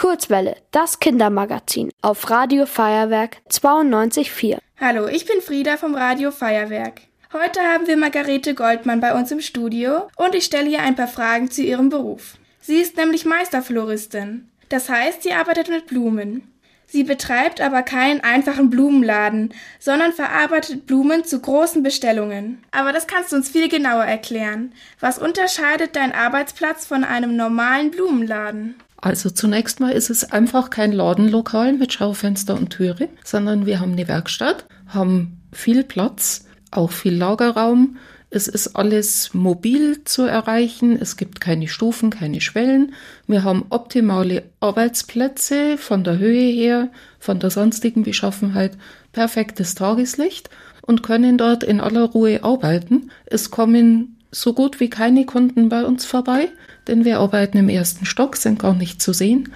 Kurzwelle, das Kindermagazin auf Radio Feuerwerk 92.4. Hallo, ich bin Frieda vom Radio Feuerwerk. Heute haben wir Margarete Goldmann bei uns im Studio und ich stelle ihr ein paar Fragen zu ihrem Beruf. Sie ist nämlich Meisterfloristin. Das heißt, sie arbeitet mit Blumen. Sie betreibt aber keinen einfachen Blumenladen, sondern verarbeitet Blumen zu großen Bestellungen. Aber das kannst du uns viel genauer erklären. Was unterscheidet dein Arbeitsplatz von einem normalen Blumenladen? Also zunächst mal ist es einfach kein Ladenlokal mit Schaufenster und Türe, sondern wir haben eine Werkstatt, haben viel Platz, auch viel Lagerraum es ist alles mobil zu erreichen. Es gibt keine Stufen, keine Schwellen. Wir haben optimale Arbeitsplätze von der Höhe her, von der sonstigen Beschaffenheit, perfektes Tageslicht und können dort in aller Ruhe arbeiten. Es kommen so gut wie keine Kunden bei uns vorbei, denn wir arbeiten im ersten Stock, sind gar nicht zu sehen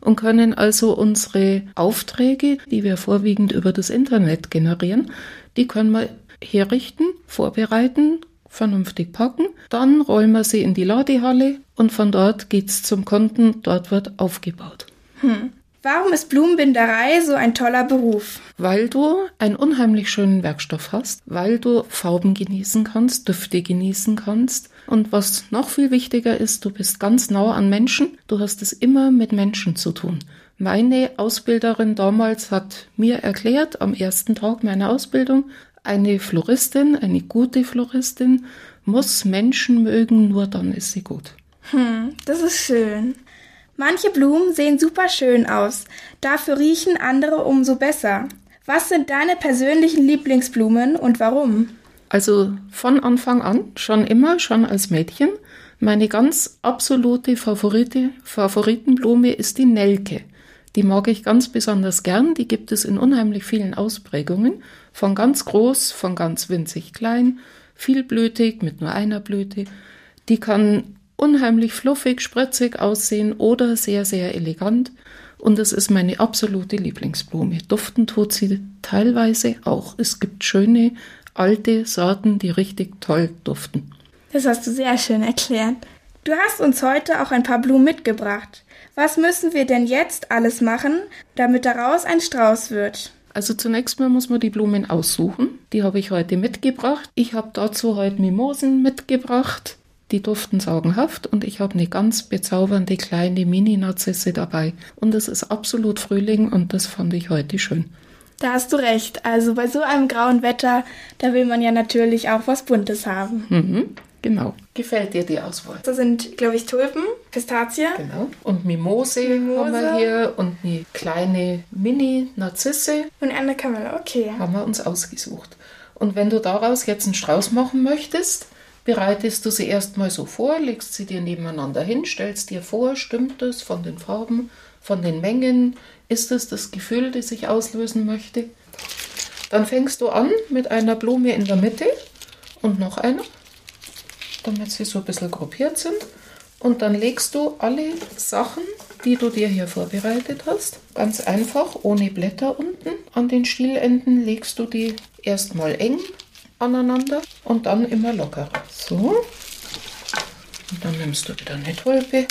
und können also unsere Aufträge, die wir vorwiegend über das Internet generieren, die können wir herrichten, vorbereiten, vernünftig packen. Dann rollen wir sie in die Ladehalle und von dort geht's zum Kunden. Dort wird aufgebaut. Hm. Warum ist Blumenbinderei so ein toller Beruf? Weil du einen unheimlich schönen Werkstoff hast, weil du Farben genießen kannst, Düfte genießen kannst. Und was noch viel wichtiger ist, du bist ganz nah an Menschen. Du hast es immer mit Menschen zu tun. Meine Ausbilderin damals hat mir erklärt, am ersten Tag meiner Ausbildung, eine Floristin, eine gute Floristin, muss Menschen mögen, nur dann ist sie gut. Hm, das ist schön. Manche Blumen sehen super schön aus, dafür riechen andere umso besser. Was sind deine persönlichen Lieblingsblumen und warum? Also von Anfang an, schon immer, schon als Mädchen. Meine ganz absolute Favorite, Favoritenblume ist die Nelke. Die mag ich ganz besonders gern. Die gibt es in unheimlich vielen Ausprägungen. Von ganz groß, von ganz winzig klein, vielblütig mit nur einer Blüte. Die kann unheimlich fluffig, spritzig aussehen oder sehr, sehr elegant. Und es ist meine absolute Lieblingsblume. Duften tut sie teilweise auch. Es gibt schöne alte Sorten, die richtig toll duften. Das hast du sehr schön erklärt. Du hast uns heute auch ein paar Blumen mitgebracht. Was müssen wir denn jetzt alles machen, damit daraus ein Strauß wird? Also zunächst mal muss man die Blumen aussuchen. Die habe ich heute mitgebracht. Ich habe dazu heute Mimosen mitgebracht. Die duften sagenhaft und ich habe eine ganz bezaubernde kleine Mini-Narzisse dabei. Und es ist absolut Frühling und das fand ich heute schön. Da hast du recht. Also bei so einem grauen Wetter, da will man ja natürlich auch was Buntes haben. Mhm. Genau. Gefällt dir die Auswahl? Das sind, glaube ich, Tulpen, Pistazie. Genau. Und Mimose, Mimose. haben wir hier und eine kleine Mini-Narzisse. Und eine Kamelle, okay. Haben wir uns ausgesucht. Und wenn du daraus jetzt einen Strauß machen möchtest, bereitest du sie erstmal so vor, legst sie dir nebeneinander hin, stellst dir vor, stimmt es von den Farben, von den Mengen, ist es das Gefühl, das ich auslösen möchte? Dann fängst du an mit einer Blume in der Mitte und noch einer damit sie so ein bisschen gruppiert sind. Und dann legst du alle Sachen, die du dir hier vorbereitet hast, ganz einfach, ohne Blätter unten an den Stielenden, legst du die erstmal eng aneinander und dann immer lockerer. So. Und dann nimmst du wieder eine Tulpe.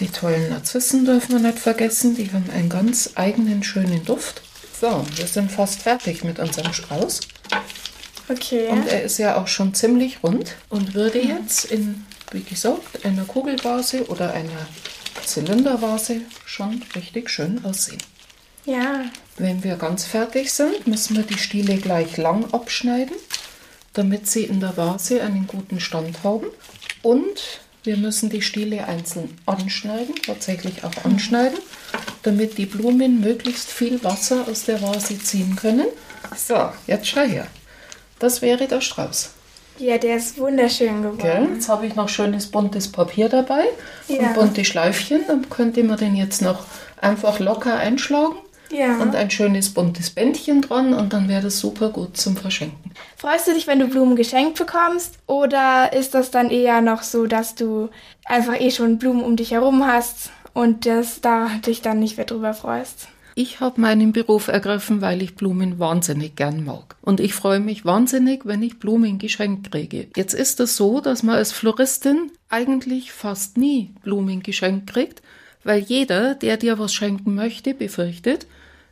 Die tollen Narzissen dürfen wir nicht vergessen, die haben einen ganz eigenen schönen Duft. So, wir sind fast fertig mit unserem Strauß. Okay. Und er ist ja auch schon ziemlich rund und würde jetzt in, wie gesagt, einer Kugelvase oder einer Zylindervase schon richtig schön aussehen. Ja. Wenn wir ganz fertig sind, müssen wir die Stiele gleich lang abschneiden, damit sie in der Vase einen guten Stand haben. Und wir müssen die Stiele einzeln anschneiden, tatsächlich auch anschneiden, damit die Blumen möglichst viel Wasser aus der Vase ziehen können. So, jetzt schau her. Das wäre der Strauß. Ja, der ist wunderschön geworden. Gell? Jetzt habe ich noch schönes buntes Papier dabei ja. und bunte Schleifchen. Dann könnte man den jetzt noch einfach locker einschlagen. Ja. Und ein schönes buntes Bändchen dran und dann wäre das super gut zum Verschenken. Freust du dich, wenn du Blumen geschenkt bekommst? Oder ist das dann eher noch so, dass du einfach eh schon Blumen um dich herum hast und das da dich dann nicht mehr drüber freust? Ich habe meinen Beruf ergriffen, weil ich Blumen wahnsinnig gern mag. Und ich freue mich wahnsinnig, wenn ich Blumen geschenkt kriege. Jetzt ist es so, dass man als Floristin eigentlich fast nie Blumen geschenkt kriegt, weil jeder, der dir was schenken möchte, befürchtet,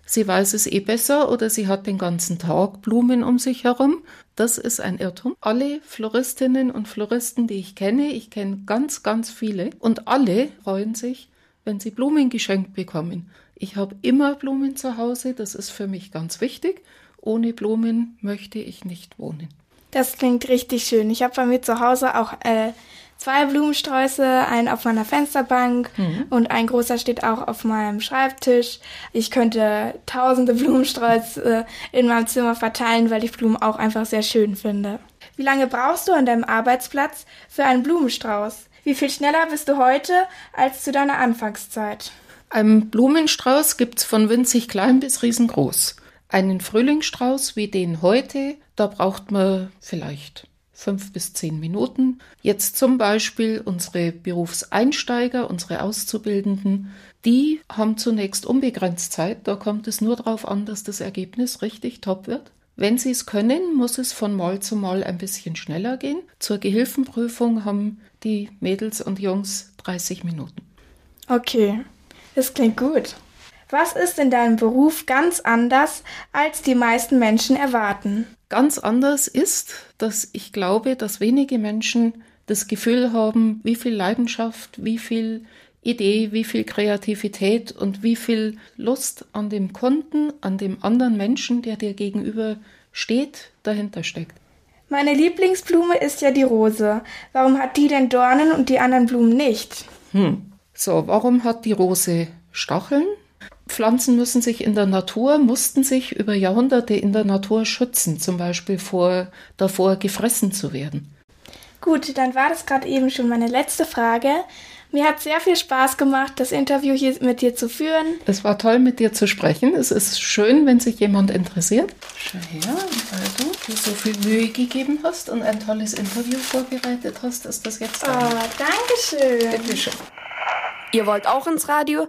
sie weiß es eh besser oder sie hat den ganzen Tag Blumen um sich herum. Das ist ein Irrtum. Alle Floristinnen und Floristen, die ich kenne, ich kenne ganz, ganz viele und alle freuen sich, wenn sie Blumen geschenkt bekommen. Ich habe immer Blumen zu Hause, das ist für mich ganz wichtig. Ohne Blumen möchte ich nicht wohnen. Das klingt richtig schön. Ich habe bei mir zu Hause auch äh, zwei Blumensträuße, einen auf meiner Fensterbank mhm. und ein großer steht auch auf meinem Schreibtisch. Ich könnte tausende Blumensträuße in meinem Zimmer verteilen, weil ich Blumen auch einfach sehr schön finde. Wie lange brauchst du an deinem Arbeitsplatz für einen Blumenstrauß? Wie viel schneller bist du heute als zu deiner Anfangszeit? Ein Blumenstrauß gibt's von winzig klein bis riesengroß. Einen Frühlingsstrauß wie den heute, da braucht man vielleicht fünf bis zehn Minuten. Jetzt zum Beispiel unsere Berufseinsteiger, unsere Auszubildenden, die haben zunächst unbegrenzt Zeit. Da kommt es nur darauf an, dass das Ergebnis richtig top wird. Wenn sie es können, muss es von Mal zu Mal ein bisschen schneller gehen. Zur Gehilfenprüfung haben die Mädels und Jungs 30 Minuten. Okay, das klingt gut. Was ist in deinem Beruf ganz anders, als die meisten Menschen erwarten? Ganz anders ist, dass ich glaube, dass wenige Menschen das Gefühl haben, wie viel Leidenschaft, wie viel Idee, wie viel Kreativität und wie viel Lust an dem Kunden, an dem anderen Menschen, der dir gegenüber steht, dahinter steckt. Meine Lieblingsblume ist ja die Rose. Warum hat die denn Dornen und die anderen Blumen nicht? Hm. So, warum hat die Rose Stacheln? Pflanzen müssen sich in der Natur, mussten sich über Jahrhunderte in der Natur schützen, zum Beispiel vor, davor gefressen zu werden. Gut, dann war das gerade eben schon meine letzte Frage. Mir hat sehr viel Spaß gemacht, das Interview hier mit dir zu führen. Es war toll, mit dir zu sprechen. Es ist schön, wenn sich jemand interessiert. Schau her, weil du dir so viel Mühe gegeben hast und ein tolles Interview vorbereitet hast, ist das jetzt da. Oh, danke schön. Bitte schön. Ihr wollt auch ins Radio?